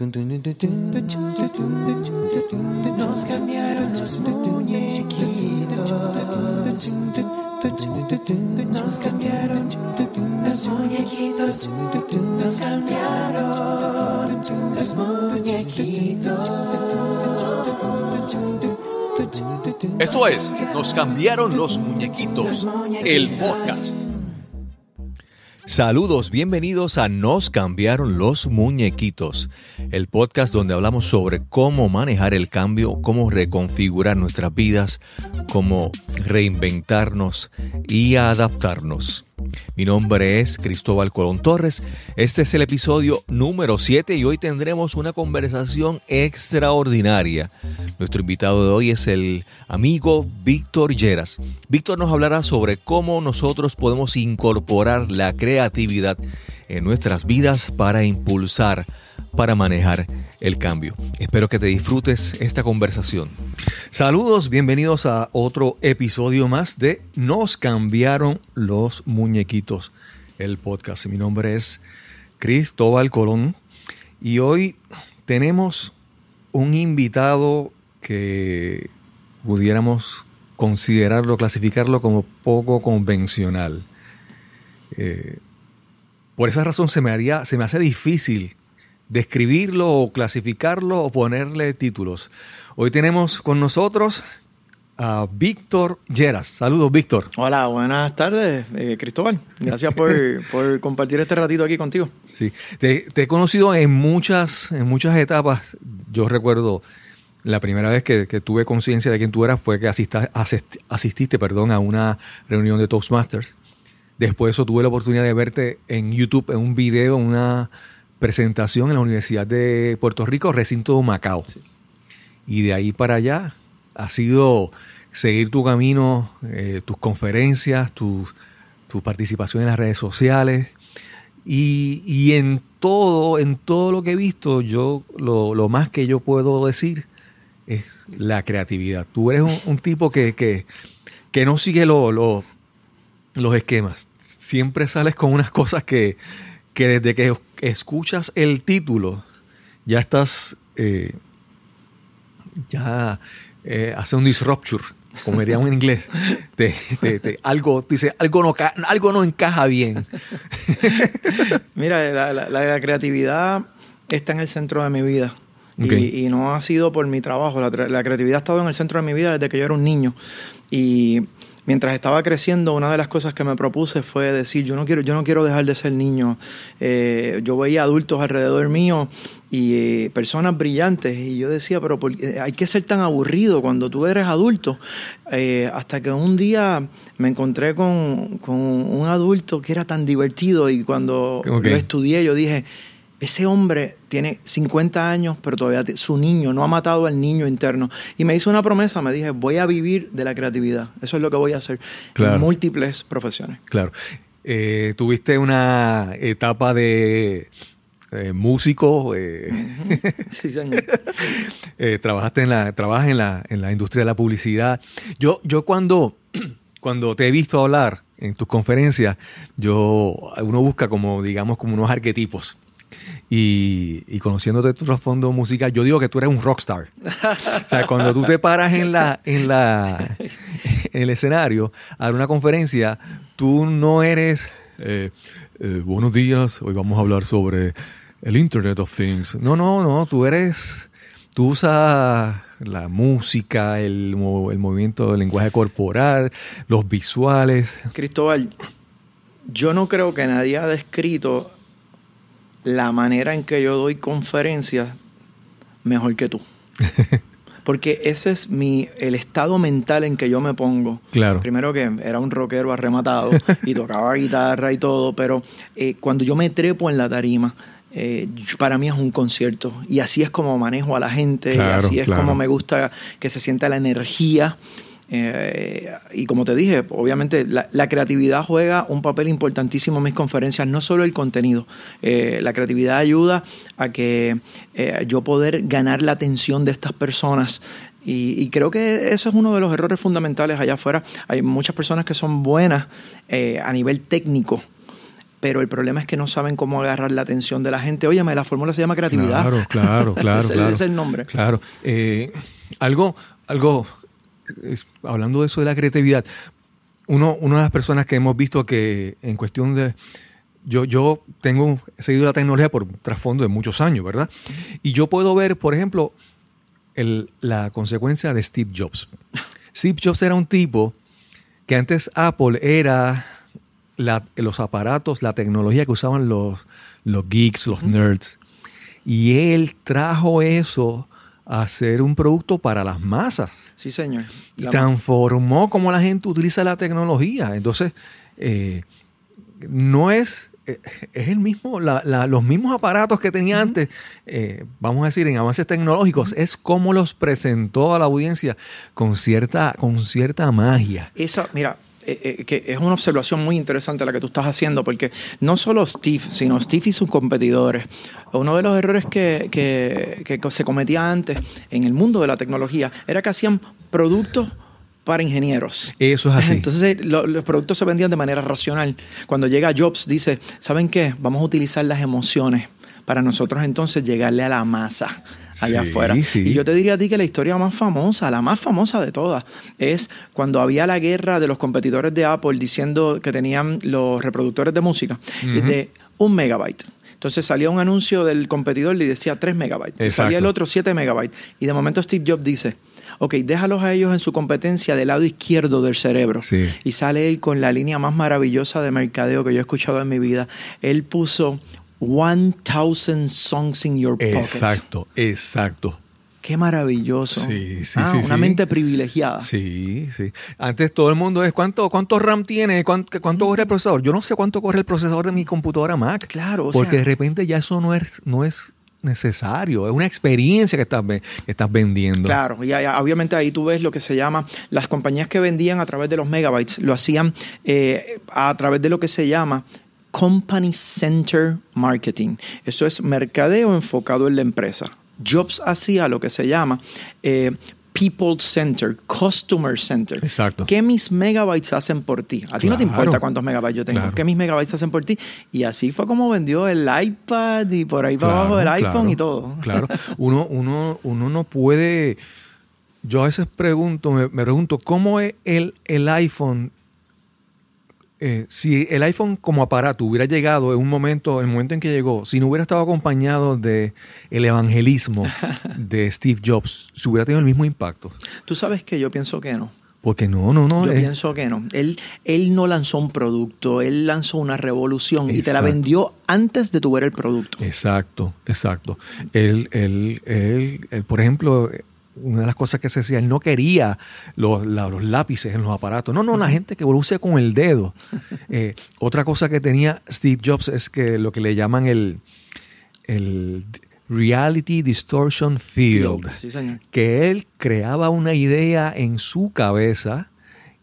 Nos cambiaron los muñequitos. Nos cambiaron los muñequitos. Nos cambiaron los muñequitos. Esto es Nos cambiaron los muñequitos, el podcast. Saludos, bienvenidos a Nos cambiaron los muñequitos, el podcast donde hablamos sobre cómo manejar el cambio, cómo reconfigurar nuestras vidas, cómo reinventarnos y adaptarnos. Mi nombre es Cristóbal Colón Torres. Este es el episodio número 7 y hoy tendremos una conversación extraordinaria. Nuestro invitado de hoy es el amigo Víctor Lleras. Víctor nos hablará sobre cómo nosotros podemos incorporar la creatividad en nuestras vidas para impulsar para manejar el cambio. Espero que te disfrutes esta conversación. Saludos, bienvenidos a otro episodio más de Nos cambiaron los el podcast. Mi nombre es Cristóbal Colón y hoy tenemos un invitado que pudiéramos considerarlo, clasificarlo como poco convencional. Eh, por esa razón se me, haría, se me hace difícil describirlo o clasificarlo o ponerle títulos. Hoy tenemos con nosotros a Víctor Lleras. Saludos, Víctor. Hola, buenas tardes, eh, Cristóbal. Gracias por, por, compartir este ratito aquí contigo. Sí, te, he conocido en muchas, en muchas etapas. Yo recuerdo la primera vez que, tuve conciencia de quién tú eras fue que asististe perdón, a una reunión de Toastmasters. Después de eso tuve la oportunidad de verte en YouTube en un video, una presentación en la Universidad de Puerto Rico, recinto Macao. Y de ahí para allá ha sido seguir tu camino, eh, tus conferencias, tu, participación en las redes sociales. Y, en todo, en todo lo que he visto, yo lo, más que yo puedo decir es la creatividad. Tú eres un, tipo que, que, no sigue los esquemas. Siempre sales con unas cosas que, que desde que escuchas el título, ya estás, eh, ya eh, hace un disrupture, como diríamos en inglés. algo, dice, algo no, algo no encaja bien. Mira, la, creatividad está en el centro de mi vida. Y, no ha sido por mi trabajo. La, la, creatividad ha estado en el centro de mi vida desde que yo era un niño. Y mientras estaba creciendo, una de las cosas que me propuse fue decir, yo no quiero, yo no quiero dejar de ser niño. Eh, yo veía adultos alrededor mío y eh, personas brillantes y yo decía, pero eh, hay que ser tan aburrido cuando tú eres adulto. hasta que un día me encontré con, con, un adulto que era tan divertido y cuando lo estudié yo dije, ese hombre tiene 50 años, pero todavía su niño no ha matado al niño interno. Y me hizo una promesa, me dije, voy a vivir de la creatividad. Eso es lo que voy a hacer en múltiples profesiones. Claro. Eh, tuviste una etapa de eh, músico. Eh, sí, señor. trabajaste en la, trabajas en la, en la industria de la publicidad. Yo, yo cuando, cuando te he visto hablar en tus conferencias, yo, uno busca como, digamos, como unos arquetipos. Y, y conociéndote tu trasfondo musical, yo digo que tú eres un rockstar. o sea, cuando tú te paras en la, en la, en el escenario a dar una conferencia, tú no eres eh, eh, buenos días, hoy vamos a hablar sobre el Internet of Things. No, no, no, tú eres, tú usas la música, el, el movimiento del lenguaje corporal, los visuales. Cristóbal, yo no creo que nadie ha descrito la manera en que yo doy conferencias mejor que tú. Porque ese es mi, el estado mental en que yo me pongo. Claro. Primero que era un rockero arrematado y tocaba guitarra y todo, pero eh, cuando yo me trepo en la tarima, eh, para mí es un concierto. Y así es como manejo a la gente, y así es como me gusta que se sienta la energía. Eh, y como te dije, obviamente la, creatividad juega un papel importantísimo en mis conferencias, no solo el contenido. Eh, la creatividad ayuda a que eh, yo poder ganar la atención de estas personas. Y, creo que eso es uno de los errores fundamentales allá afuera. Hay muchas personas que son buenas a nivel técnico, pero el problema es que no saben cómo agarrar la atención de la gente. Óyeme, la fórmula se llama creatividad. Claro, claro, claro. ese, claro. es el nombre. Claro. Eh, algo, algo, hablando de eso de la creatividad, uno, una de las personas que hemos visto que en cuestión de... Yo, yo tengo he seguido la tecnología por trasfondo de muchos años, ¿verdad? Y yo puedo ver, por ejemplo, el, la consecuencia de Steve Jobs. Steve Jobs era un tipo que antes Apple era la, los aparatos, la tecnología que usaban los, los geeks, los nerds. Y él trajo eso a ser un producto para las masas. Sí, señor. Y transformó cómo la gente utiliza la tecnología. Entonces, eh, no es es el mismo, la, la, los mismos aparatos que tenía uh -huh. antes, eh, vamos a decir, en avances tecnológicos, uh -huh. es como los presentó a la audiencia con cierta, con cierta magia. Eso, mira, eh, eh, que es una observación muy interesante la que tú estás haciendo, porque no solo Steve, sino Steve y sus competidores. Uno de los errores que, que, que se cometía antes en el mundo de la tecnología era que hacían productos para ingenieros. Eso es así. Entonces lo, los productos se vendían de manera racional. Cuando llega Jobs dice, ¿saben qué? Vamos a utilizar las emociones para nosotros entonces llegarle a la masa allá Sí, afuera. sí. Y yo te diría a ti que la historia más famosa, la más famosa de todas, es cuando había la guerra de los competidores de Apple diciendo que tenían los reproductores de música de un megabyte. Entonces salía un anuncio del competidor y decía 3 megabytes. Y Exacto. salía el otro 7 megabytes. Y de momento Steve Jobs dice, ok, déjalos a ellos en su competencia del lado izquierdo del cerebro. Sí. Y sale él con la línea más maravillosa de mercadeo que yo he escuchado en mi vida. Él puso 1000 songs in your pocket. Exacto, exacto. Qué maravilloso. Sí, sí, Ah, sí, Una sí. mente privilegiada. Sí, sí. Antes todo el mundo es cuánto, cuánto RAM tiene, cuánto, cuánto corre el procesador. Yo no sé cuánto corre el procesador de mi computadora Mac. Claro, o Porque sea- de repente ya eso no es, no es necesario. Es una experiencia que estás, que estás vendiendo. Claro, y ya- obviamente ahí tú ves lo que se llama, las compañías que vendían a través de los megabytes lo hacían eh, a través de lo que se llama Company Center Marketing. Eso es mercadeo enfocado en la empresa. Jobs hacía lo que se llama eh, People Center, Customer Center. Exacto. ¿Qué mis megabytes hacen por ti? A ti no te importa cuántos megabytes yo tengo. Claro. ¿Qué mis megabytes hacen por ti? Y así fue como vendió el iPad y por ahí para Claro, abajo el iPhone y todo. Claro. Uno, uno, uno no puede. Yo a veces pregunto, me, me pregunto, ¿cómo es el, el iPhone? Eh, si el iPhone como aparato hubiera llegado en un momento, el momento en que llegó, si no hubiera estado acompañado de el evangelismo de Steve Jobs, ¿se hubiera tenido el mismo impacto? Tú sabes que yo pienso que no. Porque no, no, no. Yo eh, pienso que no. Él, él no lanzó un producto, él lanzó una revolución y te la vendió antes de tu ver el producto. Exacto, exacto. Él, él, él, él, por ejemplo, una de las cosas que se decía, él no quería los, la- los lápices en los aparatos. No, no, la gente que use con el dedo. Eh, otra cosa que tenía Steve Jobs es que lo que le llaman el, el Reality Distortion Field. Sí, señor. Que él creaba una idea en su cabeza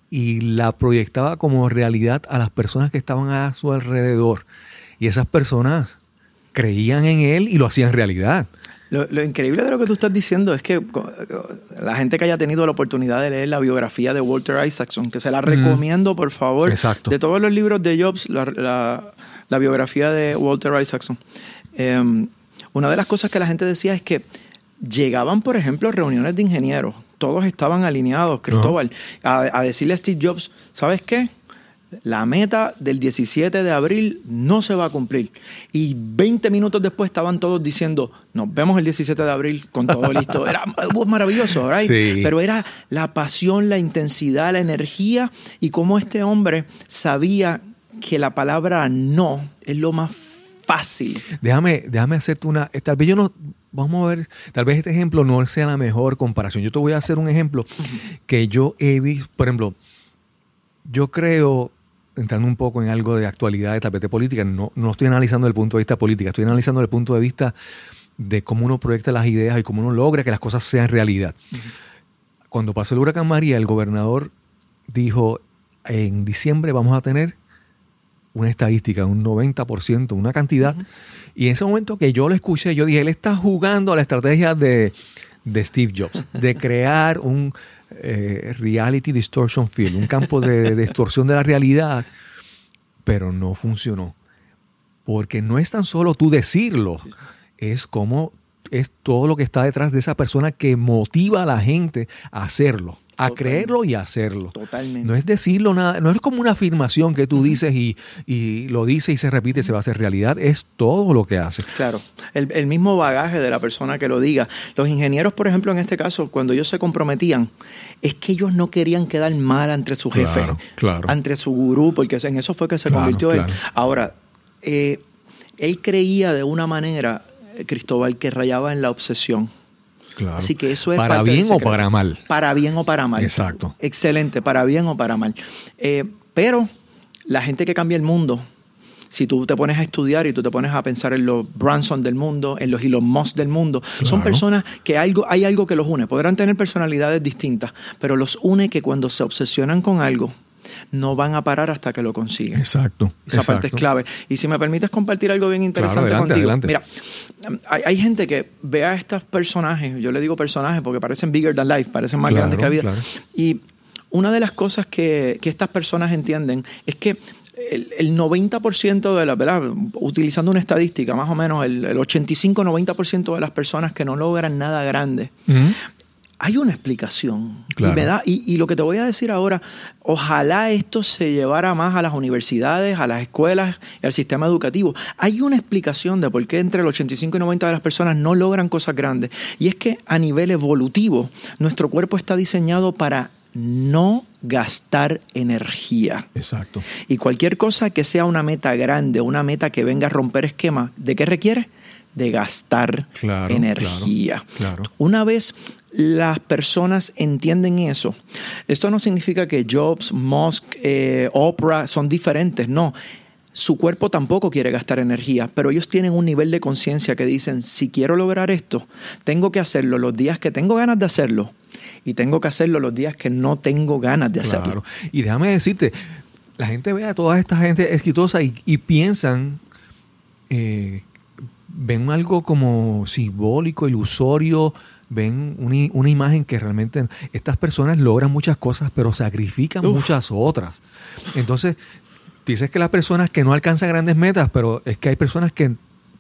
y la proyectaba como realidad a las personas que estaban a su alrededor. Y esas personas creían en él y lo hacían realidad. Lo, lo increíble de lo que tú estás diciendo es que la gente que haya tenido la oportunidad de leer la biografía de Walter Isaacson, que se la recomiendo, por favor. Exacto. De todos los libros de Jobs, la, la- la biografía de Walter Isaacson. Eh, una de las cosas que la gente decía es que llegaban, por ejemplo, reuniones de ingenieros. Todos estaban alineados, Cristóbal, a, a decirle a Steve Jobs, ¿sabes qué? La meta del 17 de abril no se va a cumplir. Y 20 minutos después estaban todos diciendo, nos vemos el 17 de abril con todo listo. Era maravilloso, right? Sí. Pero era la pasión, la intensidad, la energía y cómo este hombre sabía que la palabra no es lo más fácil. Déjame, déjame hacerte una. eh, Tal vez yo no. Vamos a ver. Tal vez este ejemplo no sea la mejor comparación. Yo te voy a hacer un ejemplo que yo he visto. Por ejemplo, yo creo, entrando un poco en algo de actualidad de tapete política, no, no estoy analizando desde el punto de vista política, estoy analizando desde el punto de vista de cómo uno proyecta las ideas y cómo uno logra que las cosas sean realidad. Cuando pasó el huracán María, el gobernador dijo, en diciembre vamos a tener una estadística, un 90%, una cantidad. Y en ese momento que yo lo escuché, yo dije, él está jugando a la estrategia de, de Steve Jobs, de crear un eh, reality distortion field, un campo de, de distorsión de la realidad, pero no funcionó. porque no es tan solo tú decirlo, es como es todo lo que está detrás de esa persona que motiva a la gente a hacerlo a creerlo y a hacerlo. Totalmente. No es decirlo nada, no es como una afirmación que tú dices y, y lo dices y se repite y se va a hacer realidad, es todo lo que hace. Claro, el, el, mismo bagaje de la persona que lo diga. Los ingenieros, por ejemplo, en este caso, cuando ellos se comprometían, es que ellos no querían quedar mal ante su jefe, claro, claro. ante su gurú, porque en eso fue que se Claro, convirtió él. Ahora, eh, él creía de una manera, eh, Cristóbal, que rayaba en la obsesión. Claro. Así que eso es ¿Para parte bien o para mal? Para bien o para mal. Exacto. Excelente, para bien o para mal. Eh, pero la gente que cambia el mundo, si tú te pones a estudiar y tú te pones a pensar en los Branson del mundo, en los Elon Musk del mundo, son personas que algo, hay algo que los une. Podrán tener personalidades distintas, pero los une que cuando se obsesionan con algo, no van a parar hasta que lo consiguen. Exacto. Esa parte es clave. Y si me permites compartir algo bien interesante adelante, contigo. adelante. Mira, hay, hay gente que ve a estos personajes, yo le digo personajes porque parecen bigger than life, parecen más Claro, grandes que la vida. claro. Y una de las cosas que, que estas personas entienden es que el, el 90% de las, ¿verdad? Utilizando una estadística, más o menos el, el 85-90% de las personas que no logran nada grande. Hay una explicación. Claro. Y, me da, y, y lo que te voy a decir ahora, ojalá esto se llevara más a las universidades, a las escuelas y al sistema educativo. Hay una explicación de por qué entre el 85 y 90 de las personas no logran cosas grandes. Y es que a nivel evolutivo, nuestro cuerpo está diseñado para no gastar energía. Exacto. Y cualquier cosa que sea una meta grande, una meta que venga a romper esquemas, ¿de qué requiere? De gastar Claro, energía. claro, claro. Una vez las personas entienden eso, esto no significa que Jobs, Musk, eh, Oprah son diferentes, no. Su cuerpo tampoco quiere gastar energía, pero ellos tienen un nivel de conciencia que dicen, si quiero lograr esto, tengo que hacerlo los días que tengo ganas de hacerlo y tengo que hacerlo los días que no tengo ganas de hacerlo. Claro. Y déjame decirte, la gente ve a toda esta gente exitosa y, y piensan, eh, ven algo como simbólico, ilusorio, ven una, una imagen que realmente estas personas logran muchas cosas, pero sacrifican Uf. muchas otras. Entonces, dices que las personas que no alcanzan grandes metas, pero es que hay personas que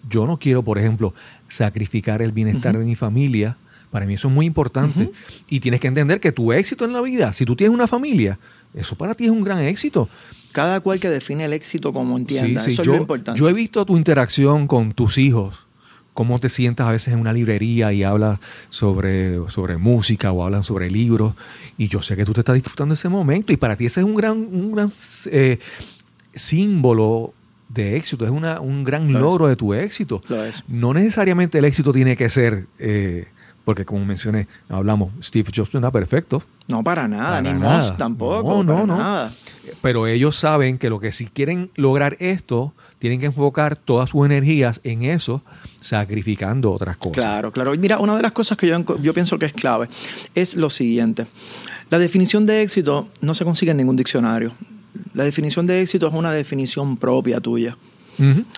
yo no quiero, por ejemplo, sacrificar el bienestar de mi familia. Para mí eso es muy importante. Y tienes que entender que tu éxito en la vida, si tú tienes una familia, eso para ti es un gran éxito. Cada cual que define el éxito como entienda, Sí, sí, eso yo, es lo importante. yo he visto tu interacción con tus hijos, cómo te sientas a veces en una librería y hablas sobre, sobre música o hablan sobre libros, y yo sé que tú te estás disfrutando de ese momento, y para ti ese es un gran, un gran eh, símbolo de éxito, es una, un gran Lo es. logro de tu éxito. Lo es. No necesariamente el éxito tiene que ser, eh, porque como mencioné, hablamos, Steve Jobs no era perfecto, No, para nada, Para ni nada. Musk tampoco. No, no, para no. nada. pero ellos saben que lo que si quieren lograr esto, tienen que enfocar todas sus energías en eso, sacrificando otras cosas. Claro, claro. Y Mira, una de las cosas que yo, yo pienso que es clave es lo siguiente. La definición de éxito no se consigue en ningún diccionario. La definición de éxito es una definición propia tuya.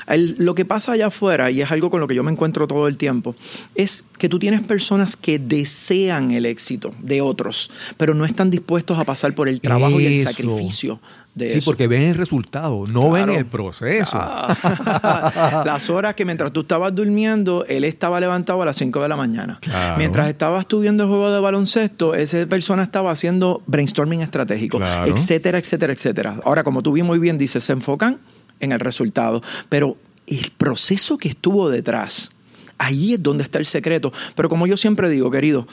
El- lo que pasa allá afuera, y es algo con lo que yo me encuentro todo el tiempo, es que tú tienes personas que desean el éxito de otros, pero no están dispuestos a pasar por el trabajo y el sacrificio de Sí, eso. porque ven el resultado, no ven el proceso. Ah, las horas que mientras tú estabas durmiendo, él estaba levantado a las 5 de la mañana. Claro. Mientras estabas tú viendo el juego de baloncesto, esa persona estaba haciendo brainstorming estratégico, Claro. etcétera, etcétera, etcétera. Ahora, como tú bien muy bien dices, se enfocan en el resultado, pero el proceso que estuvo detrás, ahí es donde está el secreto. Pero como yo siempre digo, querido,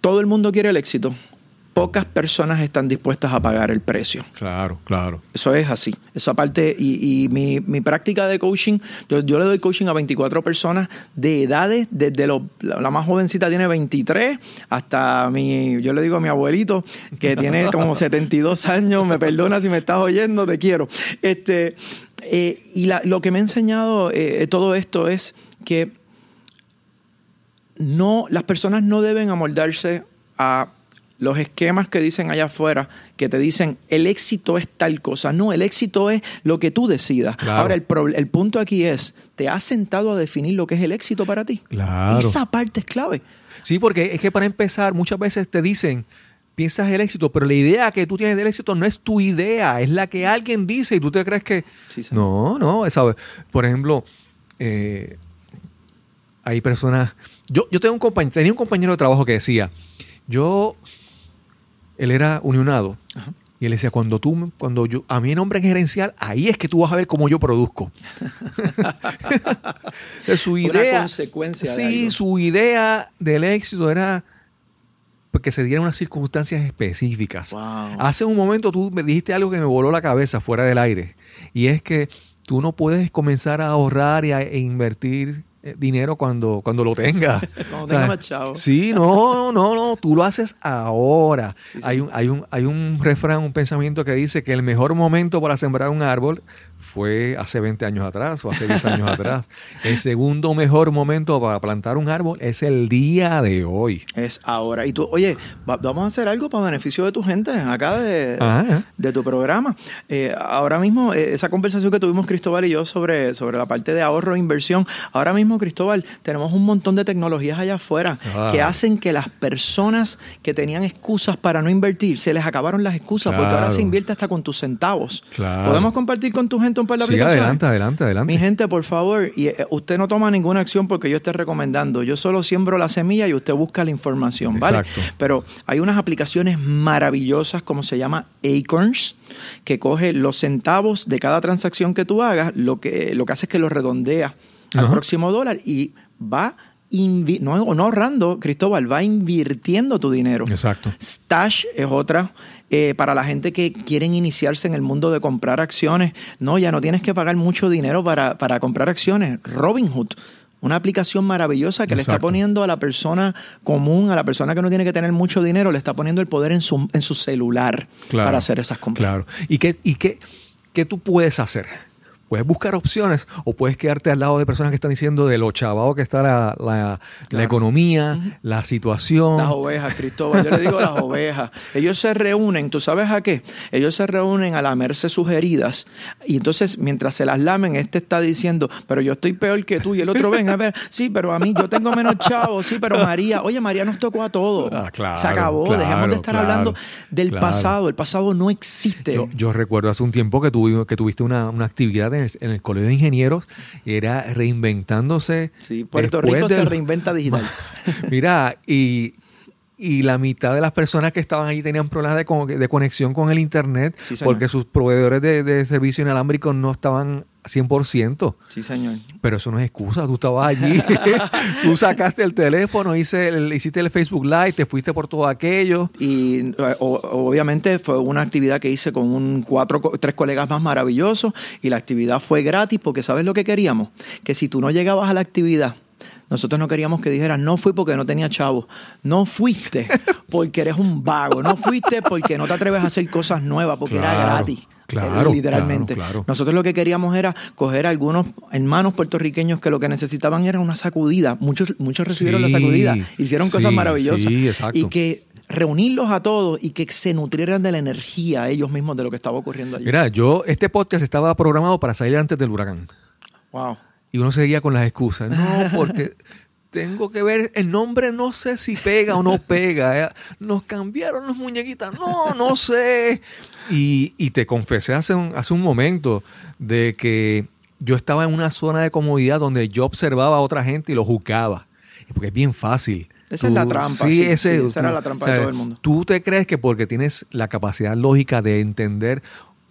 todo el mundo quiere el éxito. Pocas personas están dispuestas a pagar el precio. Claro, claro. Eso es así. Esa parte, y, y mi, mi práctica de coaching, yo, yo le doy coaching a 24 personas de edades, desde lo- la, la más jovencita tiene 23 hasta mi, yo le digo a mi abuelito, que tiene como 72 años, me perdona si me estás oyendo, te quiero. Este, eh, y la- lo que me ha enseñado eh, todo esto es que no, las personas no deben amoldarse a los esquemas que dicen allá afuera, que te dicen el éxito es tal cosa. No, el éxito es lo que tú decidas. Claro. Ahora, el, el punto aquí es, ¿te has sentado a definir lo que es el éxito para ti? Claro. Esa parte es clave. Sí, porque es que para empezar, muchas veces te dicen, piensas el éxito, pero la idea que tú tienes del éxito no es tu idea, es la que alguien dice y tú te crees que... Sí, no, no, esa, por ejemplo, eh, hay personas... Yo, yo tengo un compañero, tenía un compañero de trabajo que decía, yo, él era unionado, Ajá. y él decía, cuando tú, cuando yo, a mí nombre gerencial, ahí es que tú vas a ver cómo yo produzco. Su Una idea, consecuencia de sí, algo. su idea del éxito era que se dieran unas circunstancias específicas. Wow. Hace un momento tú me dijiste algo que me voló la cabeza fuera del aire. Y es que tú no puedes comenzar a ahorrar y a, e invertir dinero cuando, cuando lo tengas. Cuando O tenga más. Sí, no, no, no, tú lo haces ahora. Sí, sí. Hay, un, hay, un, hay un refrán, un pensamiento que dice que el mejor momento para sembrar un árbol fue hace 20 años atrás o hace 10 años atrás. El segundo mejor momento para plantar un árbol es el día de hoy. Es ahora. Y tú, oye, va- vamos a hacer algo para beneficio de tu gente acá de, Ajá. de tu programa. Eh, ahora mismo, eh, esa conversación que tuvimos Cristóbal y yo sobre, sobre la parte de ahorro e inversión, ahora mismo, Cristóbal, tenemos un montón de tecnologías allá afuera Ah. que hacen que las personas que tenían excusas para no invertir, se les acabaron las excusas, porque ahora se invierte hasta con tus centavos. Claro. ¿Podemos compartir con tu gente un par de Sí, aplicaciones? adelante, adelante, adelante. Mi gente, por favor, y eh, usted no toma ninguna acción porque yo esté recomendando. Yo solo siembro la semilla y usted busca la información, ¿vale? Exacto. Pero hay unas aplicaciones maravillosas, como se llama Acorns, que coge los centavos de cada transacción que tú hagas, lo que, lo que hace es que lo redondea al Ajá. próximo dólar y va no, no ahorrando, Cristóbal, va invirtiendo tu dinero. Exacto. Stash es otra. Eh, para la gente que quieren iniciarse en el mundo de comprar acciones, no, ya no tienes que pagar mucho dinero para, para comprar acciones. Robinhood, una aplicación maravillosa que le está poniendo a la persona común, a la persona que no tiene que tener mucho dinero, le está poniendo el poder en su, en su celular Claro, para hacer esas compras. Claro. ¿Y qué, y qué, qué tú puedes hacer? Puedes buscar opciones o puedes quedarte al lado de personas que están diciendo de lo chavado que está la, la- economía, la situación. Las ovejas, Cristóbal. Yo le digo las ovejas. Ellos se reúnen, ¿tú sabes a qué? Ellos se reúnen a lamerse sus heridas y entonces mientras se las lamen, este está diciendo, pero yo estoy peor que tú y el otro ven a ver, sí, pero a mí yo tengo menos chavos, sí, pero María, oye, María nos tocó a todos. Ah, claro, se acabó, claro, dejemos de estar hablando del pasado. El pasado no existe. Yo, yo recuerdo hace un tiempo que, tuvi- que tuviste una, una actividad en el, en el Colegio de Ingenieros y era reinventándose. sí, Puerto Rico se reinventa digital. Mira, y, y la mitad de las personas que estaban ahí tenían problemas de, con- de conexión con el Internet Sí, porque sus proveedores de, de servicio inalámbrico no estaban 100%. Sí, señor. Pero eso no es excusa, tú estabas allí, tú sacaste el teléfono, hice el- hiciste el Facebook Live, te fuiste por todo aquello. Y o- obviamente fue una actividad que hice con un cuatro, tres colegas más maravillosos y la actividad fue gratis porque ¿sabes lo que queríamos? Que si tú no llegabas a la actividad, nosotros no queríamos que dijeras, no fui porque no tenía chavo. No fuiste porque eres un vago. No fuiste porque no te atreves a hacer cosas nuevas, porque era gratis. claro, eh, literalmente. claro, claro. Nosotros lo que queríamos era coger a algunos hermanos puertorriqueños que lo que necesitaban era una sacudida. Muchos, muchos recibieron la sacudida. Hicieron cosas maravillosas. sí, exacto. Y que reunirlos a todos y que se nutrieran de la energía ellos mismos de lo que estaba ocurriendo allí. Mira, yo, este podcast estaba programado para salir antes del huracán. Wow. Y uno seguía con las excusas. No, porque tengo que ver, el nombre no sé si pega o no pega. eh. Nos cambiaron las muñequitas. No, no sé. Y, y te confesé hace un, hace un momento de que yo estaba en una zona de comodidad donde yo observaba a otra gente y lo juzgaba. Porque es bien fácil. Esa es la trampa, sí, sí, esa era la trampa de todo el mundo. Tú te crees que porque tienes la capacidad lógica de entender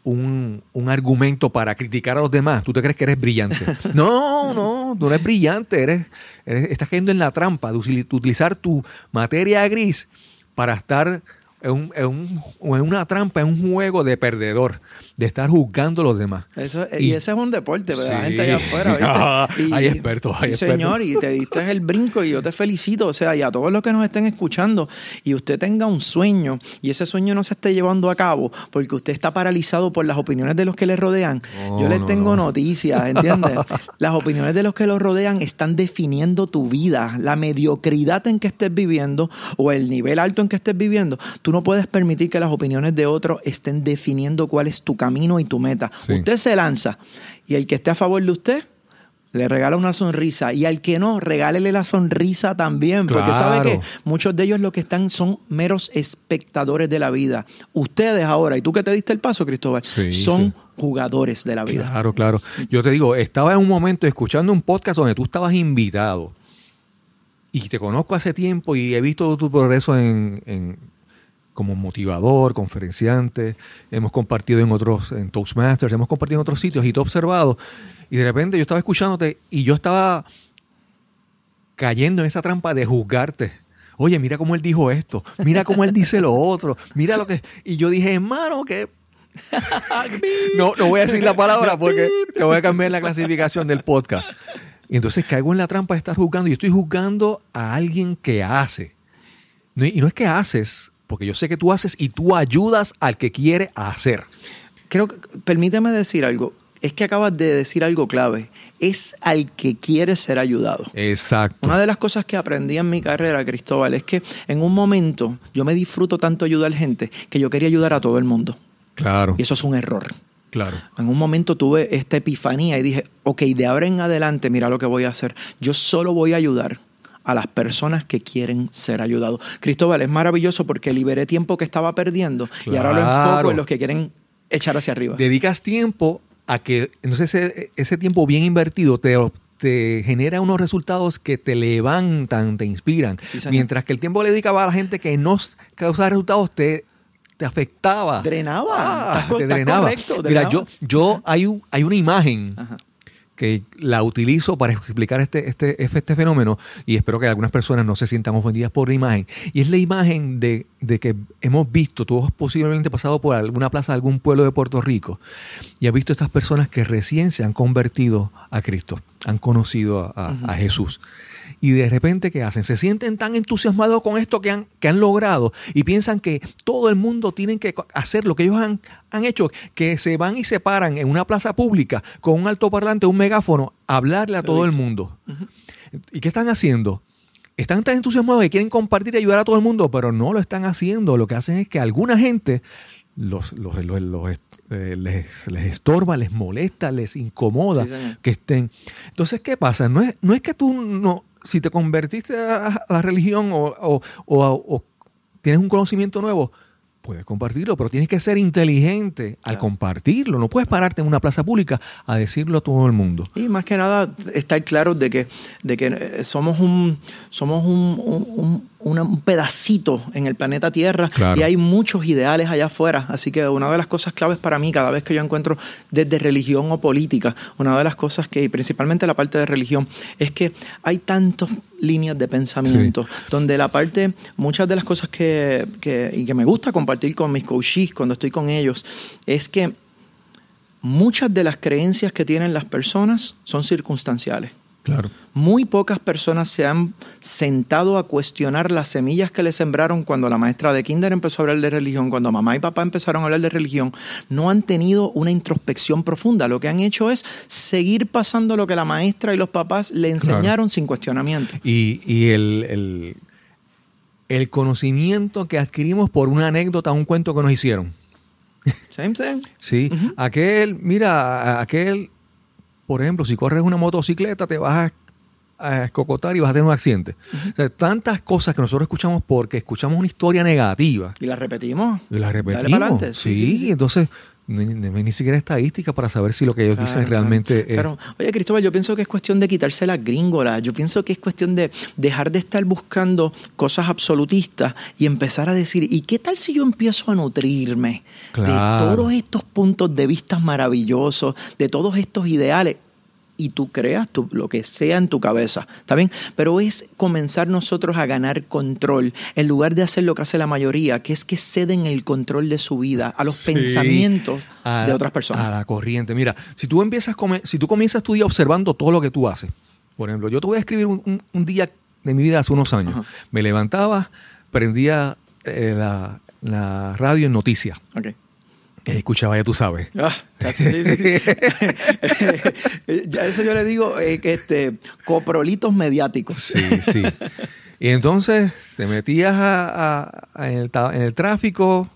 un, un argumento para criticar a los demás, tú te crees que eres brillante. No, no, tú no eres brillante, eres, eres- estás cayendo en la trampa de utilizar tu materia gris para estar en, un- en un- en una trampa, en un juego de perdedor, de estar juzgando a los demás. Eso, Y- y, ese es un deporte, pero la Sí. gente allá afuera. ¿viste? Y- hay expertos, hay sí, expertos. señor, y te diste el brinco y yo te felicito. O sea, y a todos los que nos estén escuchando, y usted tenga un sueño y ese sueño no se esté llevando a cabo porque usted está paralizado por las opiniones de los que le rodean. Yo les no, tengo no. noticias, ¿entiendes? las opiniones de los que lo rodean están definiendo tu vida, la mediocridad en que estés viviendo o el nivel alto en que estés viviendo. Tú no puedes permitir que las opiniones de otros estén definiendo cuál es tu camino y tu meta. Sí. Usted se lanza y el que esté a favor de usted, le regala una sonrisa y al que no, regálele la sonrisa también, porque sabe que muchos de ellos lo que están son meros espectadores de la vida. Ustedes ahora, y tú que te diste el paso, Cristóbal, son jugadores de la vida. Claro, claro. Yo te digo, estaba en un momento escuchando un podcast donde tú estabas invitado y te conozco hace tiempo y he visto tu progreso en, como motivador, conferenciante, hemos compartido en otros, en Toastmasters, hemos compartido en otros sitios y te he observado y de repente yo estaba escuchándote y yo estaba cayendo en esa trampa de juzgarte. Oye, mira cómo él dijo esto, mira cómo él dice lo otro, mira lo que... Y yo dije, hermano, que... no, no voy a decir la palabra porque te voy a cambiar la clasificación del podcast. Y entonces caigo en la trampa de estar juzgando y estoy juzgando a alguien que hace. Y no es que haces, porque yo sé que tú haces y tú ayudas al que quiere hacer. Creo que, permíteme decir algo es que acabas de decir algo clave. Es al que quiere ser ayudado. Exacto. Una de las cosas que aprendí en mi carrera, Cristóbal, es que en un momento yo me disfruto tanto ayudar gente que yo quería ayudar a todo el mundo. Claro. Y eso es un error. Claro. En un momento tuve esta epifanía y dije, ok, de ahora en adelante, mira lo que voy a hacer. Yo solo voy a ayudar a las personas que quieren ser ayudados. Cristóbal, es maravilloso porque liberé tiempo que estaba perdiendo y ahora lo enfoco en los que quieren echar hacia arriba. Dedicas tiempo a que entonces ese, ese tiempo bien invertido te, te genera unos resultados que te levantan, te inspiran. Mientras que el tiempo le dedicaba a la gente que no causaba resultados, te, te afectaba. Drenaba. Ah, te drenaba. Mira, yo, yo hay, un, hay una imagen que la utilizo para explicar este, este, este fenómeno y espero que algunas personas no se sientan ofendidas por la imagen. Y es la imagen de, que hemos visto, tú has posiblemente pasado por alguna plaza de algún pueblo de Puerto Rico y has visto estas personas que recién se han convertido a Cristo, han conocido a Jesús y de repente, ¿qué hacen? Se sienten tan entusiasmados con esto que han, que han logrado y piensan que todo el mundo tiene que hacer lo que ellos han, han hecho, que se van y se paran en una plaza pública con un altoparlante, un megáfono, a hablarle a todo el mundo. ¿Y qué están haciendo? Están tan entusiasmados que quieren compartir y ayudar a todo el mundo, pero no lo están haciendo. Lo que hacen es que alguna gente los, los, eh, les, les, estorba, les molesta, les incomoda que estén. Entonces, ¿qué pasa? No es, no es que tú no, si te convertiste a, la religión o, tienes un conocimiento nuevo, puedes compartirlo, pero tienes que ser inteligente al compartirlo. No puedes pararte en una plaza pública a decirlo a todo el mundo. Y más que nada, estar claro de que, de que eh, somos un, somos un un pedacito en el planeta Tierra y hay muchos ideales allá afuera. Así que una de las cosas claves para mí, cada vez que yo encuentro desde religión o política, una de las cosas que, principalmente la parte de religión, es que hay tantas líneas de pensamiento, donde la parte, muchas de las cosas que, que, y que me gusta compartir con mis coaches cuando estoy con ellos, es que muchas de las creencias que tienen las personas son circunstanciales. Claro. Muy pocas personas se han sentado a cuestionar las semillas que le sembraron cuando la maestra de kinder empezó a hablar de religión, cuando mamá y papá empezaron a hablar de religión. No han tenido una introspección profunda. Lo que han hecho es seguir pasando lo que la maestra y los papás le enseñaron sin cuestionamiento. Y, el, el, conocimiento que adquirimos por una anécdota, un cuento que nos hicieron. Same, same. Sí, aquel, mira, aquel por ejemplo, si corres una motocicleta, te vas a, escocotar y vas a tener un accidente. o sea, tantas cosas que nosotros escuchamos porque escuchamos una historia negativa. Y la repetimos. Y la repetimos. Sí, sí, entonces ni, ni, siquiera estadística para saber si lo que ellos dicen realmente es. Claro. Oye, Cristóbal, yo pienso que es cuestión de quitarse las gringolas. Yo pienso que es cuestión de dejar de estar buscando cosas absolutistas y empezar a decir, ¿y qué tal si yo empiezo a nutrirme de todos estos puntos de vista maravillosos, de todos estos ideales? Y tú creas lo que sea en tu cabeza, ¿está bien? Pero es comenzar nosotros a ganar control en lugar de hacer lo que hace la mayoría, que es que ceden el control de su vida a los pensamientos de otras personas. A la corriente. Mira, si tú empiezas, si tú comienzas tu día observando todo lo que tú haces, por ejemplo, yo te voy a escribir un, día de mi vida hace unos años. Me levantaba, prendía eh, la, la, radio en noticias. Okay. Escuchaba, ya tú sabes. Ah, ya eso yo le digo, eh, este, coprolitos mediáticos. Sí, sí. Y entonces te metías a, en, el, tráfico,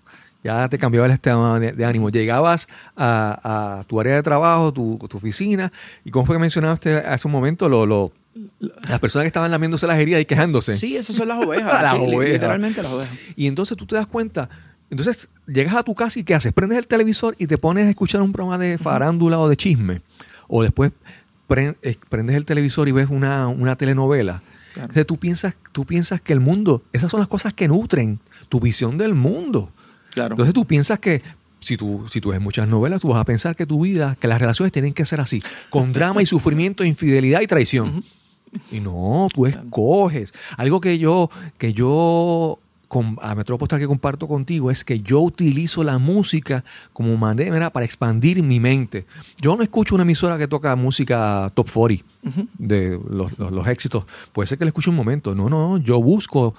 ya te cambiaba el estado de, de ánimo. Llegabas a, a, tu área de trabajo, tu, tu, oficina, y como fue que mencionaste hace un momento, lo, lo las personas que estaban lamiéndose las heridas y quejándose. Sí, esas son las ovejas. las ovejas. Literalmente las ovejas. Y entonces tú te das cuenta, entonces llegas a tu casa y ¿qué haces? Prendes el televisor y te pones a escuchar un programa de farándula o de chisme. O después eh, prendes el televisor y ves una, una telenovela. Claro. Entonces tú piensas, tú piensas que el mundo, esas son las cosas que nutren tu visión del mundo. Claro. Entonces tú piensas que si tú, si tú ves muchas novelas, tú vas a pensar que tu vida, que las relaciones tienen que ser así, con drama y sufrimiento, infidelidad y traición. Uh -huh. Y no, tú escoges. Algo que yo, que yo con, a Metro Postal que comparto contigo es que yo utilizo la música como manera para expandir mi mente. Yo no escucho una emisora que toca música top 40 uh -huh. de los, los, los, éxitos. Puede ser que le escuche un momento. No, no, yo busco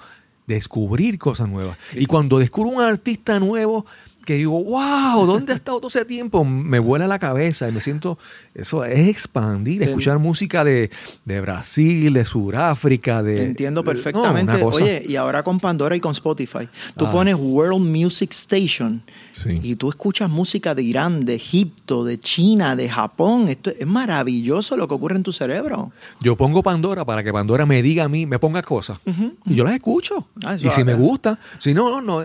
descubrir cosas nuevas. Sí. Y cuando descubro un artista nuevo, que digo, wow, ¿dónde ha estado todo ese tiempo? Me vuela la cabeza y me siento, eso es expandir, escuchar música de, de, Brasil, de Sudáfrica, de... Te entiendo perfectamente. No, Oye, y ahora con Pandora y con Spotify, tú ah. pones World Music Station sí. y tú escuchas música de Irán, de Egipto, de China, de Japón. Esto es maravilloso lo que ocurre en tu cerebro. Yo pongo Pandora para que Pandora me diga a mí, me ponga cosas. Uh -huh. Y yo las escucho. Ah, y si me gusta, si no, no, no,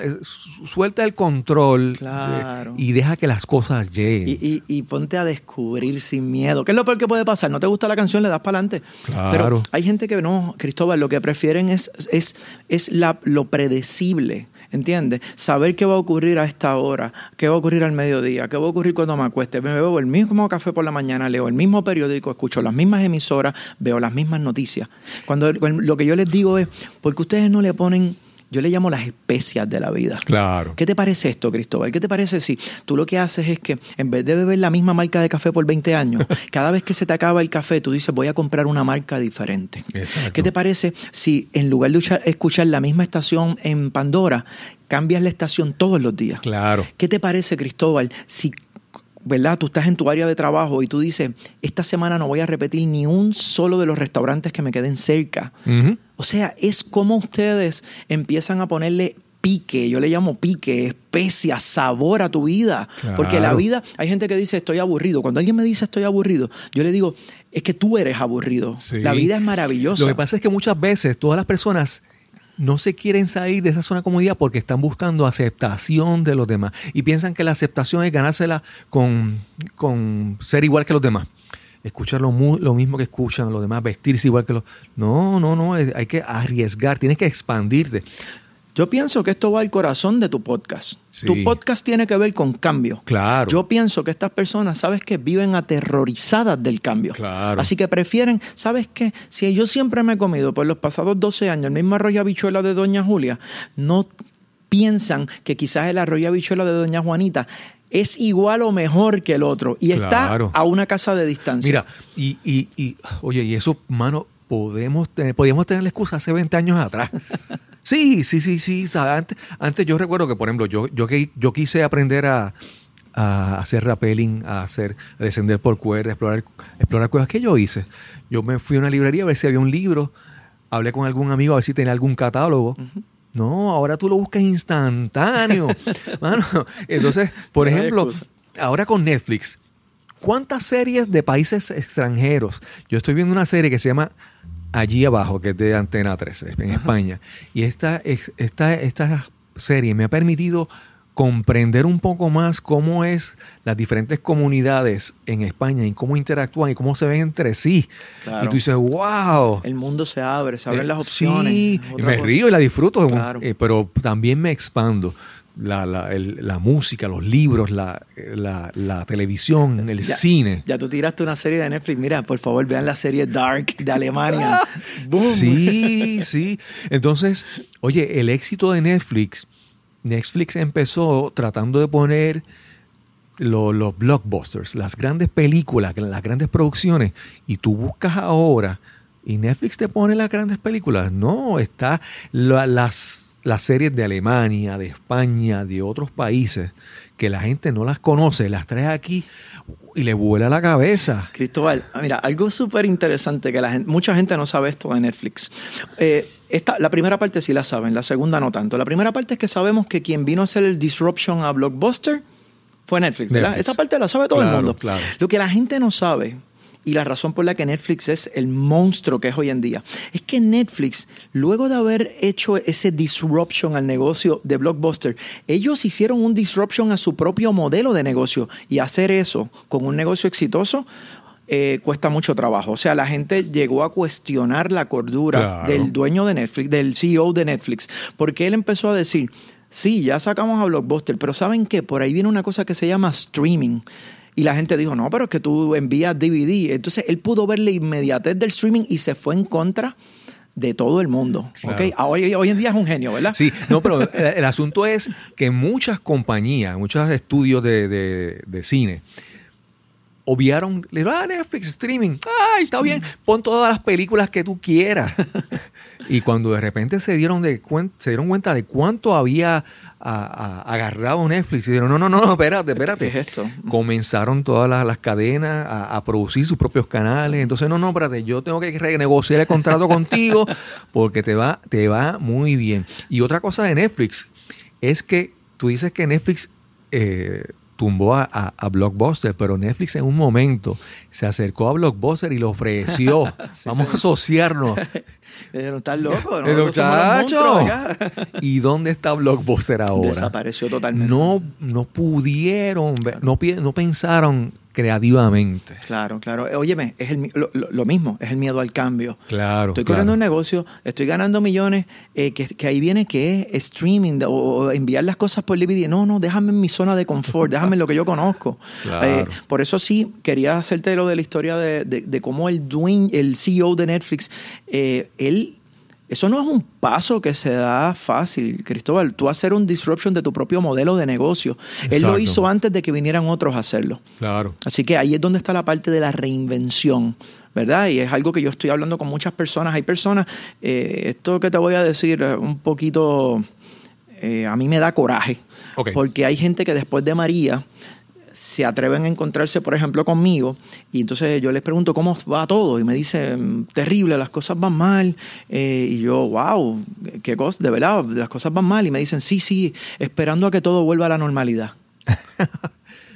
suelta el control Claro. Y deja que las cosas lleguen. Y, y, y, ponte a descubrir sin miedo. ¿Qué es lo peor que puede pasar? No te gusta la canción, le das para adelante. Claro. Pero hay gente que no, Cristóbal, lo que prefieren es, es, es la, lo predecible. ¿Entiendes? Saber qué va a ocurrir a esta hora, qué va a ocurrir al mediodía, qué va a ocurrir cuando me acueste. Me bebo el mismo café por la mañana, leo el mismo periódico, escucho las mismas emisoras, veo las mismas noticias. Cuando lo que yo les digo es, porque ustedes no le ponen yo le llamo las especias de la vida. Claro. ¿Qué te parece esto, Cristóbal? ¿Qué te parece si tú lo que haces es que en vez de beber la misma marca de café por 20 años, cada vez que se te acaba el café, tú dices, voy a comprar una marca diferente? Exacto. ¿Qué te parece si en lugar de escuchar la misma estación en Pandora, cambias la estación todos los días? Claro. ¿Qué te parece, Cristóbal, si ¿verdad? Tú estás en tu área de trabajo y tú dices, esta semana no voy a repetir ni un solo de los restaurantes que me queden cerca. Uh -huh. O sea, es como ustedes empiezan a ponerle pique, yo le llamo pique, especia, sabor a tu vida. Claro. Porque la vida, hay gente que dice estoy aburrido. Cuando alguien me dice estoy aburrido, yo le digo, es que tú eres aburrido. Sí. La vida es maravillosa. Lo que pasa es que muchas veces todas las personas no se quieren salir de esa zona de comodidad porque están buscando aceptación de los demás y piensan que la aceptación es ganársela con, con ser igual que los demás. Escuchar lo, lo, mismo que escuchan los demás, vestirse igual que los... No, no, no, hay que arriesgar, tienes que expandirte. Yo pienso que esto va al corazón de tu podcast. Sí. Tu podcast tiene que ver con cambio. Claro. Yo pienso que estas personas, ¿sabes qué? Viven aterrorizadas del cambio. Claro. Así que prefieren, ¿sabes qué? Si yo siempre me he comido por los pasados 12 años el mismo arroyo habichuela de Doña Julia, no piensan que quizás el arroyo habichuela de Doña Juanita es igual o mejor que el otro y claro. está a una casa de distancia. Mira, y, y, y oye, y eso, mano, podemos tener, podíamos tener la excusa hace 20 años atrás. Sí, sí, sí, sí. Antes, antes yo recuerdo que, por ejemplo, yo, yo, yo quise aprender a, a hacer rappelling, a hacer, a descender por cuerdas, explorar, explorar cuevas. ¿Qué yo hice? Yo me fui a una librería a ver si había un libro, hablé con algún amigo a ver si tenía algún catálogo. Uh -huh. No, ahora tú lo buscas instantáneo. Mano, entonces, por no ejemplo, ahora con Netflix, ¿cuántas series de países extranjeros? Yo estoy viendo una serie que se llama allí abajo, que es de Antena 13, en Ajá. España. Y esta, esta, esta serie me ha permitido comprender un poco más cómo es las diferentes comunidades en España y cómo interactúan y cómo se ven entre sí. Claro. Y tú dices, wow. El mundo se abre, se abren eh, las opciones. Sí, me cosa. río y la disfruto, claro. eh, pero también me expando. La, la, el, la, música, los libros, la, la, la televisión, el ya, cine. Ya tú tiraste una serie de Netflix. Mira, por favor, vean la serie Dark de Alemania. ¡Boom! Sí, sí. Entonces, oye, el éxito de Netflix, Netflix empezó tratando de poner los, blockbusters, las grandes películas, las grandes producciones, y tú buscas ahora y Netflix te pone las grandes películas. No, está la, las las series de Alemania, de España, de otros países, que la gente no las conoce, las trae aquí. Y le vuela la cabeza. Cristóbal, mira, algo súper interesante que la gente, mucha gente no sabe esto de Netflix. Eh, esta, la primera parte sí la saben, la segunda no tanto. La primera parte es que sabemos que quien vino a hacer el disruption a Blockbuster fue Netflix, ¿verdad? Netflix. Esa parte la sabe todo el mundo. claro. Lo que la gente no sabe y la razón por la que Netflix es el monstruo que es hoy en día es que Netflix, luego de haber hecho ese disruption al negocio de Blockbuster, ellos hicieron un disruption a su propio modelo de negocio y hacer eso con un negocio exitoso. eh, cuesta mucho trabajo. O sea, la gente llegó a cuestionar la cordura Claro. del dueño de Netflix, del CEO de Netflix, porque él empezó a decir, sí, ya sacamos a Blockbuster, pero ¿saben qué? Por ahí viene una cosa que se llama streaming. Y la gente dijo, no, pero es que tú envías DVD. Entonces él pudo ver la inmediatez del streaming y se fue en contra de todo el mundo. Claro. ¿ok? Hoy, hoy en día es un genio, ¿verdad? Sí, no, pero el, el asunto es que muchas compañías, muchos estudios de, de- de cine, obviaron, le ah, Netflix, streaming, ay, está bien, pon todas las películas que tú quieras. y cuando de repente se dieron, de cuen- se dieron cuenta de cuánto había a- a- agarrado Netflix, y dijeron, no, no, no, no, espérate, espérate. ¿Qué es esto? Comenzaron todas las, las cadenas a, a producir sus propios canales. Entonces, no, no, espérate, yo tengo que renegociar el contrato contigo porque te va, te va muy bien. Y otra cosa de Netflix es que tú dices que Netflix eh, tumbó a, a- a Blockbuster, pero Netflix en un momento se acercó a Blockbuster y le ofreció, vamos a asociarnos. Dijeron, estás loco, ¿no? Eh, muchacho. monstruos acá". ¿Y dónde está Blockbuster ahora? Desapareció totalmente. No, no pudieron, no, no pensaron creativamente. Claro, claro. Eh, Óyeme, es el, lo, mismo, es el miedo al cambio. Claro. Estoy claro. corriendo un negocio, estoy ganando millones, eh, que, que ahí viene que es streaming de- o, o enviar las cosas por DVD. No, no, déjame en mi zona de confort, déjame en lo que yo conozco. Claro. Eh, por eso sí, quería hacerte lo de la historia de, de- de cómo el dueño, el CEO de Netflix, eh, él... Eso no es un paso que se da fácil, Cristóbal. Tú hacer un disruption de tu propio modelo de negocio. Él lo hizo antes de que vinieran otros a hacerlo. Claro. Así que ahí es donde está la parte de la reinvención, ¿verdad? Y es algo que yo estoy hablando con muchas personas. Hay personas, eh, esto que te voy a decir, un poquito, eh, a mí me da coraje, porque hay gente que después de María se atreven a encontrarse, por ejemplo, conmigo, y entonces yo les pregunto cómo va todo, y me dicen, terrible, las cosas van mal, eh, y yo, wow, qué cosa, de verdad, las cosas van mal, y me dicen, sí, sí, esperando a que todo vuelva a la normalidad.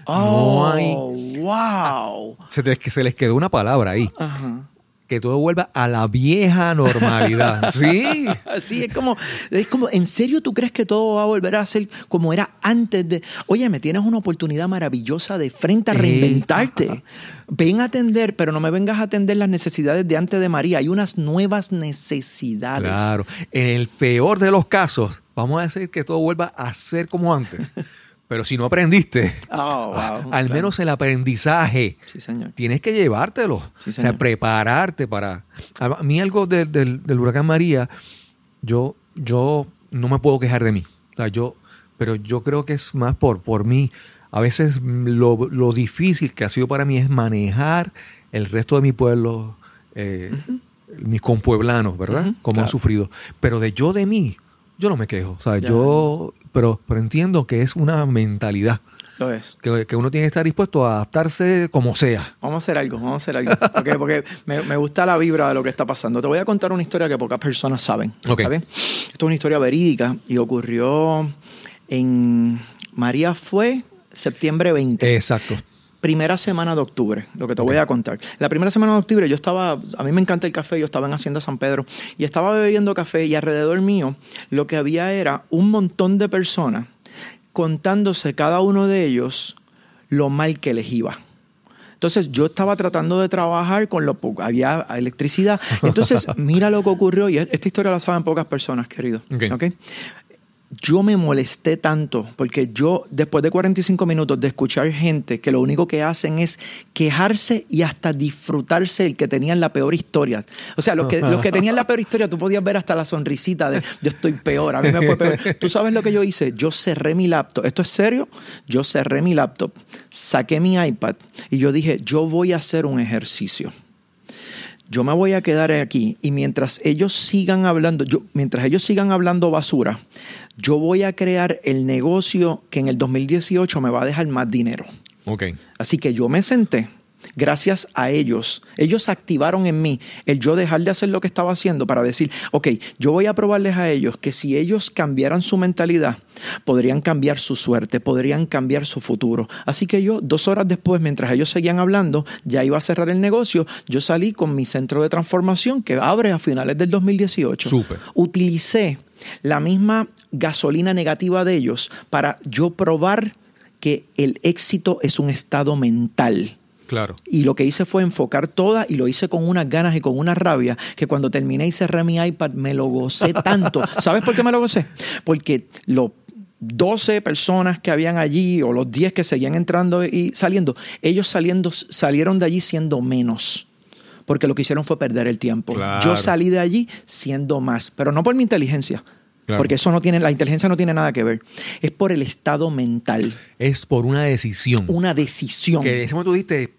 No hay- Oh, wow. Se, te- se les quedó una palabra ahí. Ajá. Que todo vuelva a la vieja normalidad. sí. Así es como, es como, ¿en serio tú crees que todo va a volver a ser como era antes de? Oye, me tienes una oportunidad maravillosa de frente a Eh, reinventarte. Ven a atender, pero no me vengas a atender las necesidades de antes de María. Hay unas nuevas necesidades. Claro. En el peor de los casos, vamos a decir que todo vuelva a ser como antes. Pero si no aprendiste, Oh, wow, al claro. menos el aprendizaje, Sí, señor. tienes que llevártelo. Sí, o sea, señor. prepararte para. A mí, algo del- del, del huracán María, yo, yo no me puedo quejar de mí. O sea, yo, pero yo creo que es más por, por mí. A veces lo, lo difícil que ha sido para mí es manejar el resto de mi pueblo, eh, mis compueblanos, ¿verdad? Ujú, Como han claro. sufrido. Pero de yo de mí, yo no me quejo. O sea, Ya. yo. Pero, pero entiendo que es una mentalidad. Lo es. Que, que uno tiene que estar dispuesto a adaptarse como sea. Vamos a hacer algo, vamos a hacer algo. Ok, Porque me, me gusta la vibra de lo que está pasando. Te voy a contar una historia que pocas personas saben. Ok. ¿está bien? Esto es una historia verídica y ocurrió en... María fue septiembre 20. Exacto. Primera semana de octubre, lo que te voy a contar. La primera semana de octubre yo estaba, a mí me encanta el café, yo estaba en Hacienda San Pedro y estaba bebiendo café y alrededor mío lo que había era un montón de personas contándose cada uno de ellos lo mal que les iba. Entonces yo estaba tratando de trabajar con lo poco, había electricidad. Entonces mira lo que ocurrió y esta historia la saben pocas personas, querido. Ok. ¿ok? Yo me molesté tanto porque yo, después de 45 minutos de escuchar gente que lo único que hacen es quejarse y hasta disfrutarse el que tenían la peor historia. O sea, los que, los que tenían la peor historia, tú podías ver hasta la sonrisita de yo estoy peor, a mí me fue peor. ¿Tú sabes lo que yo hice? Yo cerré mi laptop. ¿Esto es serio? Yo cerré mi laptop, saqué mi iPad y yo dije, yo voy a hacer un ejercicio yo me voy a quedar aquí y mientras ellos sigan hablando, mientras ellos sigan hablando basura, yo voy a crear el negocio que en el 2018 me va a dejar más dinero. Ok. Así que yo me senté, gracias a ellos, ellos activaron en mí el yo dejar de hacer lo que estaba haciendo para decir, ok, yo voy a probarles a ellos que si ellos cambiaran su mentalidad, podrían cambiar su suerte, podrían cambiar su futuro. Así que yo, dos horas después, mientras ellos seguían hablando, ya iba a cerrar el negocio, yo salí con mi centro de transformación que abre a finales del 2018. Súper. Utilicé la misma gasolina negativa de ellos para yo probar que el éxito es un estado mental. Claro. Y lo que hice fue enfocar toda y lo hice con unas ganas y con una rabia que cuando terminé y cerré mi iPad me lo gocé tanto. ¿Sabes por qué me lo gocé? Porque los 12 personas que habían allí o los 10 que seguían entrando y saliendo, ellos saliendo, salieron de allí siendo menos. Porque lo que hicieron fue perder el tiempo. Claro. Yo salí de allí siendo más, pero no por mi inteligencia, Claro. porque eso no tiene, la inteligencia no tiene nada que ver. Es por el estado mental, Es por una decisión. una decisión. Que ese momento tú diste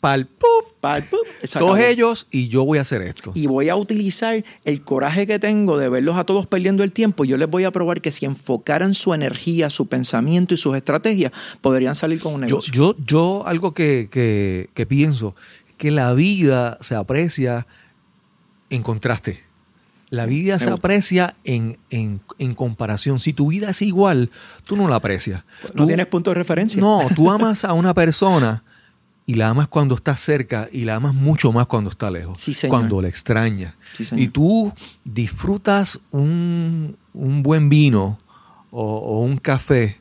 pal, ¡pup! Pa- ¡pum! Se todos ellos y yo voy a hacer esto. y voy a utilizar el coraje que tengo de verlos a todos perdiendo el tiempo. y Yo les voy a probar que si enfocaran su energía, su pensamiento y sus estrategias, podrían salir con un Yo, negocio. yo, yo algo que, que, que pienso, que la vida se aprecia en contraste. La vida se aprecia en, en, en comparación. Si tu vida es igual, tú no la aprecias. no Tú- tienes punto de referencia. No, tú amas a una persona y la amas cuando está cerca y la amas mucho más cuando está lejos. Sí, señor. Cuando la extrañas. Sí, señor. y tú disfrutas un, un buen vino o, o un café,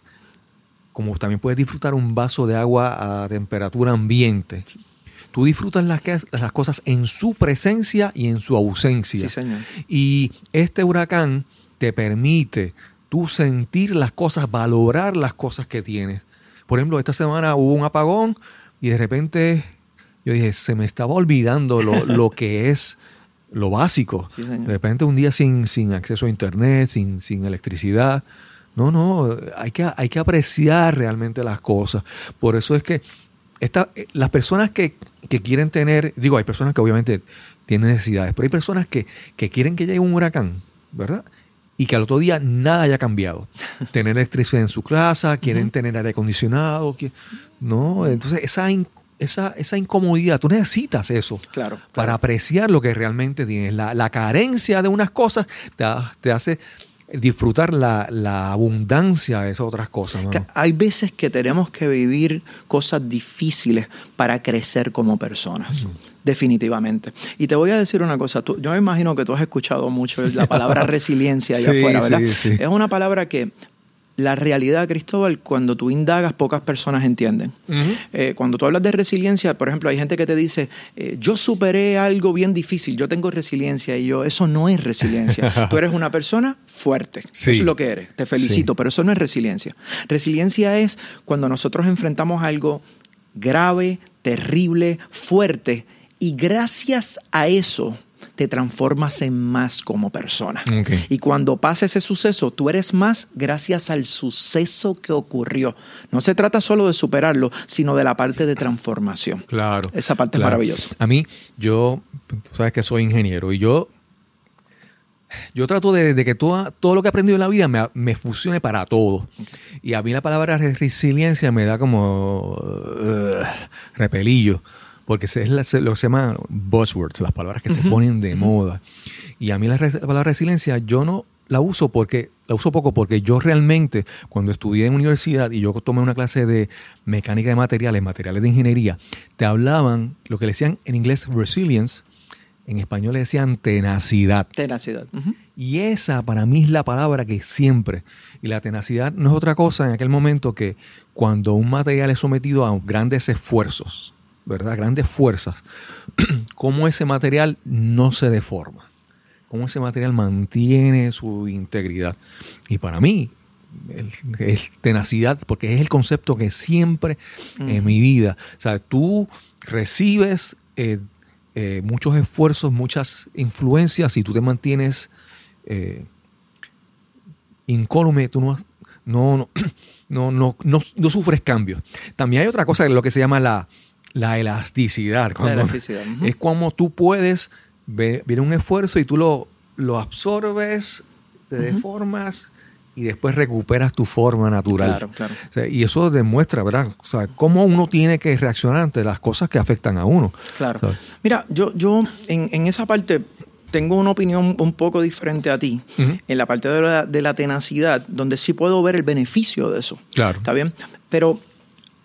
como también puedes disfrutar un vaso de agua a temperatura ambiente. Tú disfrutas las, cosas en su presencia y en su ausencia. Sí, señor. Y este huracán te permite tú sentir las cosas, valorar las cosas que tienes. Por ejemplo, esta semana hubo un apagón y de repente yo dije, se me estaba olvidando lo, lo que es lo básico. Sí, de repente un día sin, sin acceso a internet, sin, sin electricidad. No, no, hay que, hay que apreciar realmente las cosas. Por eso es que esta, eh, las personas que, que quieren tener, digo, hay personas que obviamente tienen necesidades, pero hay personas que, que quieren que llegue un huracán, ¿verdad? Y que al otro día nada haya cambiado. tener electricidad en su casa, quieren tener aire acondicionado, no, entonces esa, in- esa, esa incomodidad, tú necesitas eso Claro. para claro. apreciar lo que realmente tienes. La, la carencia de unas cosas te, te hace disfrutar la, la abundancia de esas otras cosas. Que Hay veces que tenemos que vivir cosas difíciles para crecer como personas. Definitivamente. Y te voy a decir una cosa. Tú- yo me imagino que tú has escuchado mucho la palabra resiliencia allá Sí, afuera, ¿verdad? sí, sí. Es una palabra que la realidad, Cristóbal, cuando tú indagas, pocas personas entienden. Eh, cuando tú hablas de resiliencia, por ejemplo, hay gente que te dice, eh, yo superé algo bien difícil, yo tengo resiliencia y yo, eso no es resiliencia. tú eres una persona fuerte, Sí. eso es lo que eres, te felicito, Sí. pero eso no es resiliencia. Resiliencia es cuando nosotros enfrentamos algo grave, terrible, fuerte y gracias a eso te transformas en más como persona. Y cuando pasa ese suceso, tú eres más gracias al suceso que ocurrió. No se trata solo de superarlo, sino de la parte de transformación. Claro. Esa parte es maravillosa. A mí, yo, tú sabes que soy ingeniero y yo, yo trato de, de que toda- todo lo que he aprendido en la vida me, me funcione para todo. Y a mí la palabra re- resiliencia me da como uh, repelillo, porque es la- lo que se llama buzzwords, las palabras que se ponen de moda. Y a mí la, palabra resiliencia yo no la uso porque la uso poco porque yo realmente cuando estudié en universidad y yo tomé una clase de mecánica de materiales, materiales de ingeniería, te hablaban lo que le decían en inglés resilience, en español le decían tenacidad. Tenacidad. Ujú. Y esa para mí es la palabra que siempre. Y la tenacidad no es otra cosa en aquel momento que cuando un material es sometido a grandes esfuerzos, ¿verdad? Grandes fuerzas, cómo ese material no se deforma, cómo ese material mantiene su integridad. Y para mí, el- tenacidad, porque es el concepto que siempre en mi vida, o sea, tú recibes eh, eh, muchos esfuerzos, muchas influencias y tú te mantienes eh, incólume, tú no, no, no, no, no- no sufres cambios. También hay otra cosa, lo que se llama la, la elasticidad. Cuando- elasticidad, ujú. Es como tú puedes ver, viene un esfuerzo y tú lo, lo absorbes, te deformas y después recuperas tu forma natural. Claro, claro. O sea, y eso demuestra, ¿verdad? O sea, cómo uno tiene que reaccionar ante las cosas que afectan a uno. Claro. ¿Sabes? Mira, yo, yo en, en esa parte tengo una opinión un poco diferente a ti. En la parte de la, de la tenacidad, donde sí puedo ver el beneficio de eso. Claro. ¿Está bien? Pero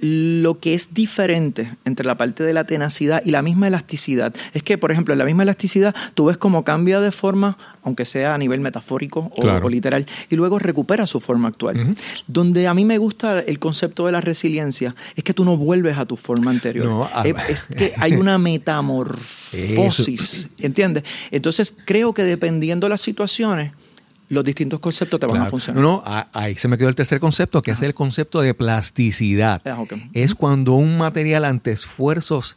lo que es diferente entre la parte de la tenacidad y la misma elasticidad es que, por ejemplo, en la misma elasticidad tú ves cómo cambia de forma, aunque sea a nivel metafórico o, Claro. o literal, y luego recupera su forma actual. Donde a mí me gusta el concepto de la resiliencia es que tú no vuelves a tu forma anterior. No, ah, es, es que hay una metamorfosis, ¿entiendes? Entonces creo que dependiendo de las situaciones, los distintos conceptos te van a funcionar. No, no, ahí se me quedó el tercer concepto, que es el concepto de plasticidad. Ah. Es cuando un material ante esfuerzos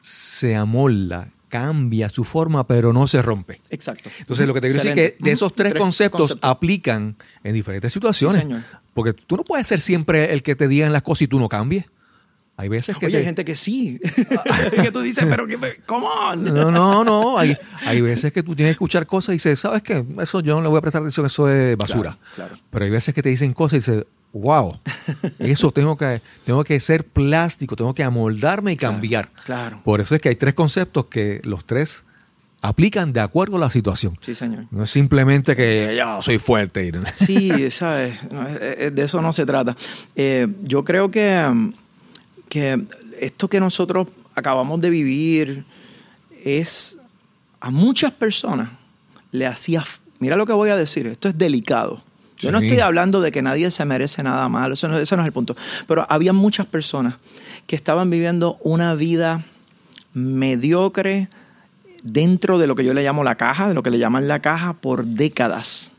se amolda, cambia su forma, pero no se rompe. Exacto. Entonces, lo que te quiero decir es que de esos tres, Tres conceptos, conceptos. aplican en diferentes situaciones. Sí. Porque tú no puedes ser siempre el que te digan las cosas y tú no cambies. Hay veces que Oye, te- hay gente que sí. que tú dices, pero que me- come on. No, no, no. Hay, hay veces que tú tienes que escuchar cosas y dices, ¿sabes qué? Eso yo no le voy a prestar atención, eso es basura. Claro, claro. Pero hay veces que te dicen cosas y dices, wow, eso tengo que, tengo que ser plástico, tengo que amoldarme y cambiar. claro. Por eso es que hay tres conceptos que los tres aplican de acuerdo a la situación. Sí, señor. No es simplemente que yo soy fuerte. Sí, ¿sabes? No, De eso no se trata. Eh, yo creo que, que esto que nosotros acabamos de vivir es a muchas personas le hacía... Mira lo que voy a decir, esto es delicado. Yo no estoy hablando de que nadie se merece nada malo, eso no, ese no es el punto. Pero había muchas personas que estaban viviendo una vida mediocre dentro de lo que yo le llamo la caja, de lo que le llaman la caja por décadas.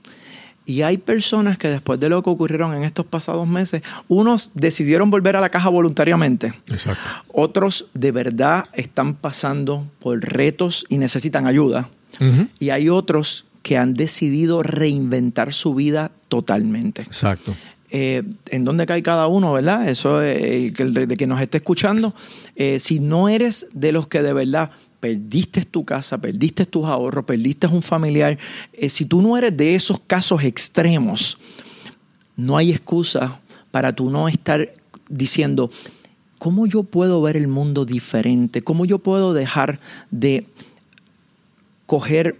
Y hay personas que después de lo que ocurrieron en estos pasados meses, unos decidieron volver a la caja voluntariamente. Exacto. Otros de verdad están pasando por retos y necesitan ayuda. Y hay otros que han decidido reinventar su vida totalmente. Exacto. Eh, en dónde cae cada uno, ¿verdad? Eso eh, de que nos esté escuchando. Eh, si no eres de los que de verdad perdiste tu casa, perdiste tus ahorros, perdiste un familiar, eh, si tú no eres de esos casos extremos, no hay excusa para tú no estar diciendo, ¿cómo yo puedo ver el mundo diferente? ¿Cómo yo puedo dejar de coger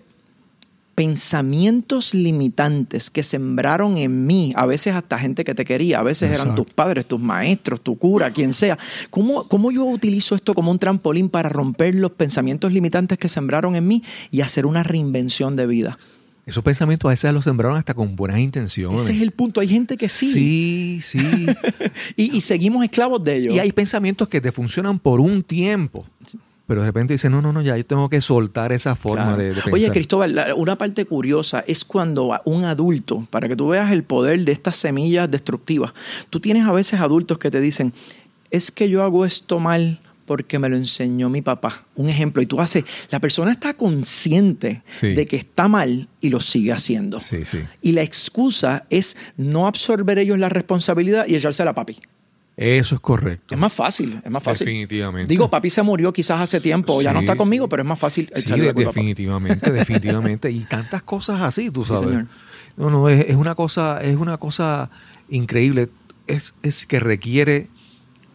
pensamientos limitantes que sembraron en mí, a veces hasta gente que te quería, a veces eran tus padres, tus maestros, tu cura, quien sea. ¿Cómo, ¿Cómo yo utilizo esto como un trampolín para romper los pensamientos limitantes que sembraron en mí y hacer una reinvención de vida? Esos pensamientos a veces los sembraron hasta con buenas intenciones. Ese es el punto. Hay gente que sí. Sí, sí. Y, y seguimos esclavos de ellos. Y hay pensamientos que te funcionan por un tiempo. Pero de repente dices, no, no, no, ya yo tengo que soltar esa forma Claro. de, de pensar. Oye, Cristóbal, la- una parte curiosa es cuando un adulto, para que tú veas el poder de estas semillas destructivas, tú tienes a veces adultos que te dicen, es que yo hago esto mal porque me lo enseñó mi papá. Un ejemplo, y tú haces, la persona está consciente Sí. de que está mal y lo sigue haciendo. Sí, sí. Y la excusa es no absorber ellos la responsabilidad y echarse a la papi. Eso es correcto. Es más fácil, es más fácil. Definitivamente. Digo, papi se murió quizás hace tiempo, o ya no Sí, está conmigo, sí. pero es más fácil Sí, echarle la culpa papá. definitivamente, definitivamente. Y tantas cosas así, tú Sí, sabes. señor. no, no, es, es una cosa, es una cosa increíble. Es, es que requiere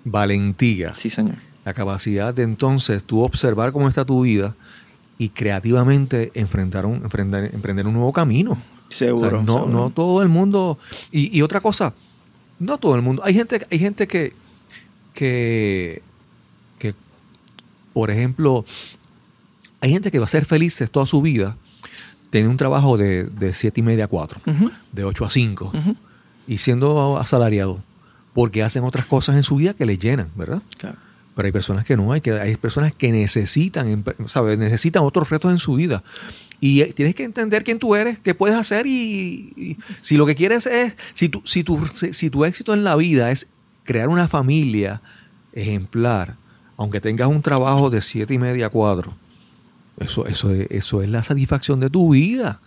valentía. Sí, señor. La capacidad de entonces tú observar cómo está tu vida y creativamente enfrentar un, enfrentar- emprender un nuevo camino. Seguro. O sea, no, seguro. no todo el mundo. Y, y otra cosa, no todo el mundo. Hay gente, hay gente que, que, que, por ejemplo, hay gente que va a ser feliz toda su vida, tiene un trabajo de, de siete y media a 4, Ujú, de 8 a 5, ujú. y siendo asalariado, porque hacen otras cosas en su vida que les llenan, ¿verdad? Claro. Pero hay personas que no, hay, que, hay personas que necesitan, ¿sabes? Necesitan otros retos en su vida. Y eh, tienes que entender quién tú eres, qué puedes hacer y, si lo que quieres es, si tu, si, tu, si tu éxito en la vida es crear una familia ejemplar, aunque tengas un trabajo de siete y media a cuatro, eso, eso, es, eso es la satisfacción de tu vida.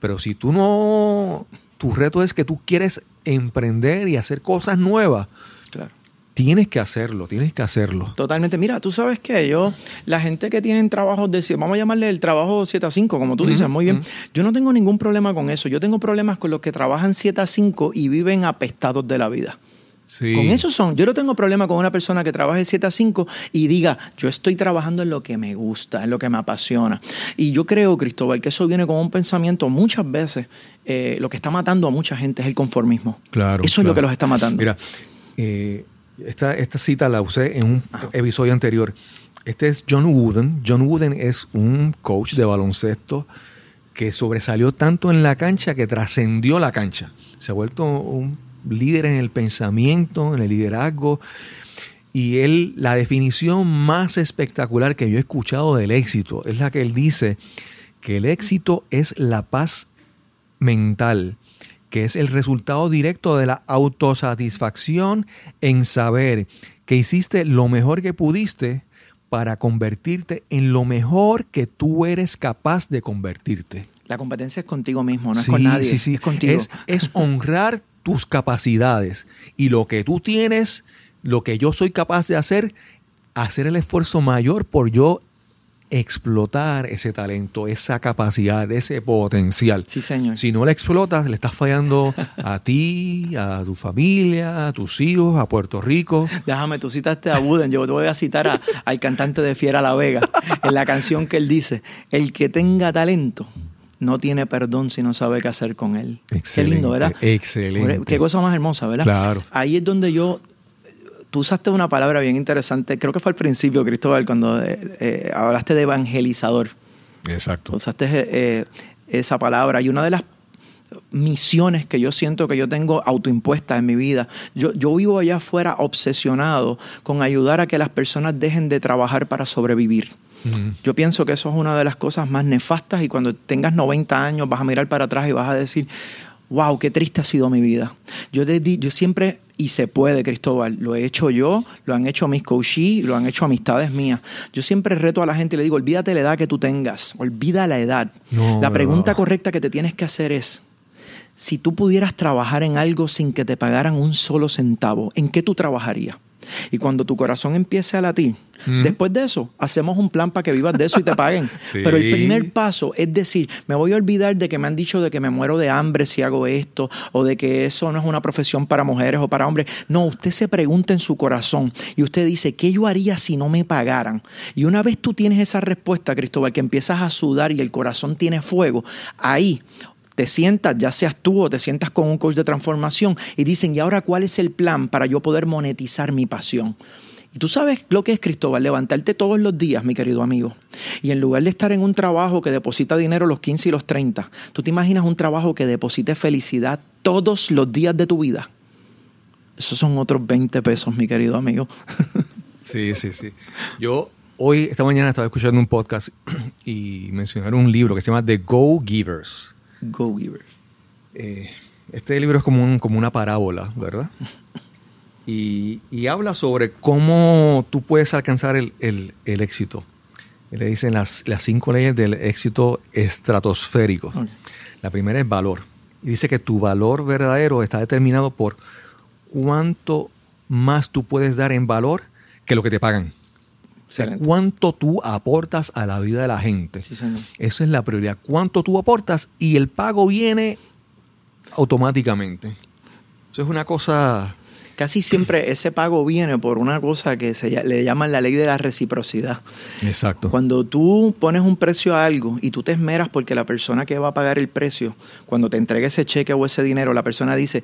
Pero si tú no, tu reto es que tú quieres emprender y hacer cosas nuevas, Claro. Tienes que hacerlo, tienes que hacerlo. Totalmente. Mira, tú sabes que yo, la gente que tienen trabajos de, vamos a llamarle el trabajo 7 a 5, como tú dices, muy bien. Yo no tengo ningún problema con eso. Yo tengo problemas con los que trabajan 7 a 5 y viven apestados de la vida. Sí. Con eso son. Yo no tengo problema con una persona que trabaje 7 a 5 y diga, yo estoy trabajando en lo que me gusta, en lo que me apasiona. Y yo creo, Cristóbal, que eso viene con un pensamiento muchas veces. eh, lo que está matando a mucha gente es el conformismo. Claro. Eso es lo que los está matando. Mira, eh, esta, esta cita la usé en un episodio anterior. Este es John Wooden. John Wooden es un coach de baloncesto que sobresalió tanto en la cancha que trascendió la cancha. Se ha vuelto un líder en el pensamiento, en el liderazgo. Y él, la definición más espectacular que yo he escuchado del éxito es la que él dice que el éxito es la paz mental, que es el resultado directo de la autosatisfacción en saber que hiciste lo mejor que pudiste para convertirte en lo mejor que tú eres capaz de convertirte. La competencia es contigo mismo, no es con nadie. sí, sí. Es contigo. Es, es honrar tus capacidades y lo que tú tienes, lo que yo soy capaz de hacer, hacer el esfuerzo mayor por yo explotar ese talento, esa capacidad, ese potencial. Sí, señor. Si no la explotas, le estás fallando a ti, a tu familia, a tus hijos, a Puerto Rico. Déjame, tú citaste a Wooden, yo te voy a citar a- al cantante de Fiera La Vega, en la canción que él dice, el que tenga talento no tiene perdón si no sabe qué hacer con él. Qué lindo, ¿verdad? Excelente. Qué cosa más hermosa, ¿verdad? Claro. Ahí es donde yo, tú usaste una palabra bien interesante, creo que fue al principio, Cristóbal, cuando eh, eh, hablaste de evangelizador. Exacto. Usaste eh, esa palabra y una de las misiones que yo siento que yo tengo autoimpuestas en mi vida. Yo, yo vivo allá afuera obsesionado con ayudar a que las personas dejen de trabajar para sobrevivir. Yo pienso que eso es una de las cosas más nefastas y cuando tengas 90 años vas a mirar para atrás y vas a decir, wow, qué triste ha sido mi vida. Yo, yo siempre, y se puede, Cristóbal, lo he hecho yo, lo han hecho mis coaches, lo han hecho amistades mías. Yo siempre reto a la gente y le digo, olvídate la edad que tú tengas, olvida la edad. No, la no. pregunta correcta que te tienes que hacer es, si tú pudieras trabajar en algo sin que te pagaran un solo centavo, ¿en qué tú trabajarías? Y cuando tu corazón empiece a latir, Mm. después de eso, hacemos un plan para que vivas de eso y te paguen. Sí. Pero el primer paso es decir, me voy a olvidar de que me han dicho de que me muero de hambre si hago esto, o de que eso no es una profesión para mujeres o para hombres. No, usted se pregunta en su corazón y usted dice, ¿qué yo haría si no me pagaran? Y una vez tú tienes esa respuesta, Cristóbal, que empiezas a sudar y el corazón tiene fuego, ahí te sientas, ya seas tú o te sientas con un coach de transformación y dicen, ¿y ahora cuál es el plan para yo poder monetizar mi pasión? Y tú sabes lo que es, Cristóbal, levantarte todos los días, mi querido amigo. Y en lugar de estar en un trabajo que deposita dinero los 15 y los 30, tú te imaginas un trabajo que deposite felicidad todos los días de tu vida. Esos son otros 20 pesos, mi querido amigo. Sí, sí, sí. Yo hoy, esta mañana, estaba escuchando un podcast y mencionaron un libro que se llama The Go Givers. Go Giver. Eh, este libro es como, un- como una parábola, ¿verdad? Y, y habla sobre cómo tú puedes alcanzar el, el- el éxito. Le dicen las, las cinco leyes del éxito estratosférico. La primera es valor. Dice que tu valor verdadero está determinado por cuánto más tú puedes dar en valor que lo que te pagan. O sea, cuánto tú aportas a la vida de la gente. Sí, señor. Esa es la prioridad. Cuánto tú aportas y el pago viene automáticamente. Eso es una cosa. Casi siempre ese pago viene por una cosa que se, le llaman la ley de la reciprocidad. Exacto. Cuando tú pones un precio a algo y tú te esmeras porque la persona que va a pagar el precio, cuando te entregue ese cheque o ese dinero, la persona dice,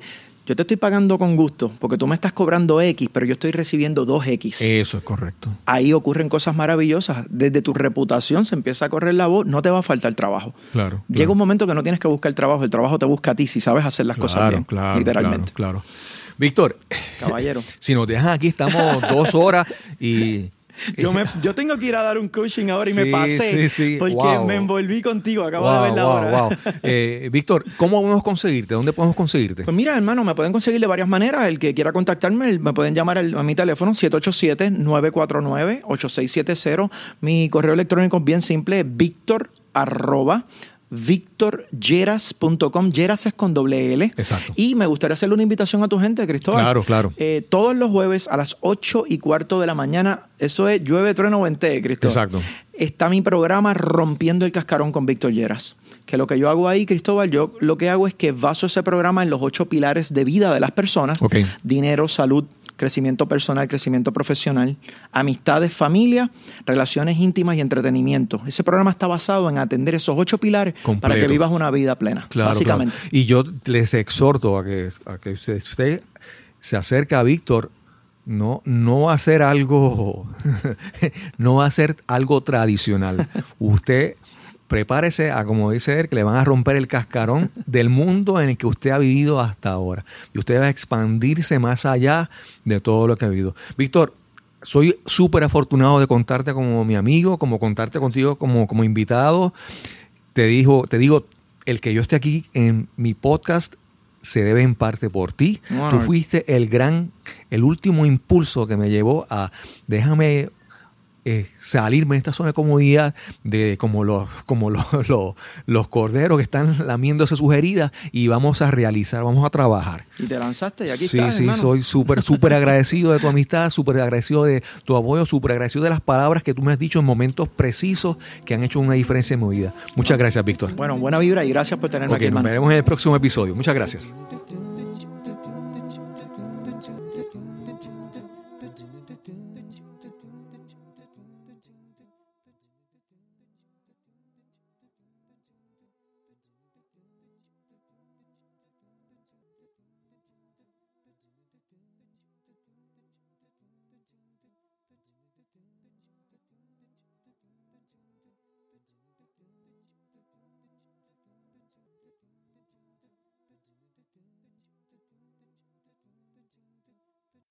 yo te estoy pagando con gusto porque tú me estás cobrando X, pero yo estoy recibiendo 2X. Eso es correcto. Ahí ocurren cosas maravillosas. Desde tu reputación se empieza a correr la voz, no te va a faltar trabajo. Claro. Llega claro. un momento que no tienes que buscar trabajo, el trabajo te busca a ti si sabes hacer las cosas bien, claro, literalmente. Claro, claro. Víctor, Caballero. si nos dejan aquí, estamos dos horas y. Yo, me, yo tengo que ir a dar un coaching ahora y me pasé sí, sí. porque Wow. me envolví contigo. Acabo Wow, de ver la wow, hora. Eh, Víctor, ¿cómo podemos conseguirte? ¿Dónde podemos conseguirte? Pues mira, hermano, me pueden conseguir de varias maneras. El que quiera contactarme, me pueden llamar a mi teléfono 787-949-8670. Mi correo electrónico es bien simple, víctor arroba victoryeras.com. Yeras es con doble L. Exacto. Y me gustaría hacerle una invitación a tu gente, Cristóbal. Claro, claro. Eh, todos los jueves a las 8 y cuarto de la mañana, eso es llueve, trueno, vente, Cristóbal. Exacto. Está mi programa Rompiendo el Cascarón con Víctor Lleras. Que lo que yo hago ahí, Cristóbal, yo lo que hago es que baso ese programa en los ocho pilares de vida de las personas. Dinero, salud, crecimiento personal, crecimiento profesional, amistades, familia, relaciones íntimas y entretenimiento. Ese programa está basado en atender esos ocho pilares para que vivas una vida plena, Claro, básicamente. claro. Y yo les exhorto a que, a que usted, se acerque a Víctor. No, no va a hacer algo, no va a ser algo tradicional. Usted prepárese a, como dice él, que le van a romper el cascarón del mundo en el que usted ha vivido hasta ahora. Y usted va a expandirse más allá de todo lo que ha vivido. Víctor, soy súper afortunado de contarte como mi amigo, como contarte contigo como, como invitado. Te, dijo, te digo, el que yo esté aquí en mi podcast se debe en parte por ti. Bueno. Tú fuiste el gran, el último impulso que me llevó a déjame eh, salirme de esta zona de comodidad de como los, como los, los, los corderos que están lamiéndose sus heridas y vamos a realizar, vamos a trabajar. Y te lanzaste y aquí sí, estás, sí, hermano. soy súper, súper agradecido de tu amistad, súper agradecido de tu apoyo, súper agradecido de las palabras que tú me has dicho en momentos precisos que han hecho una diferencia en mi vida. Muchas gracias, Víctor. Bueno, buena vibra y gracias por tenerme aquí, nos hermano. veremos en el próximo episodio. Muchas gracias.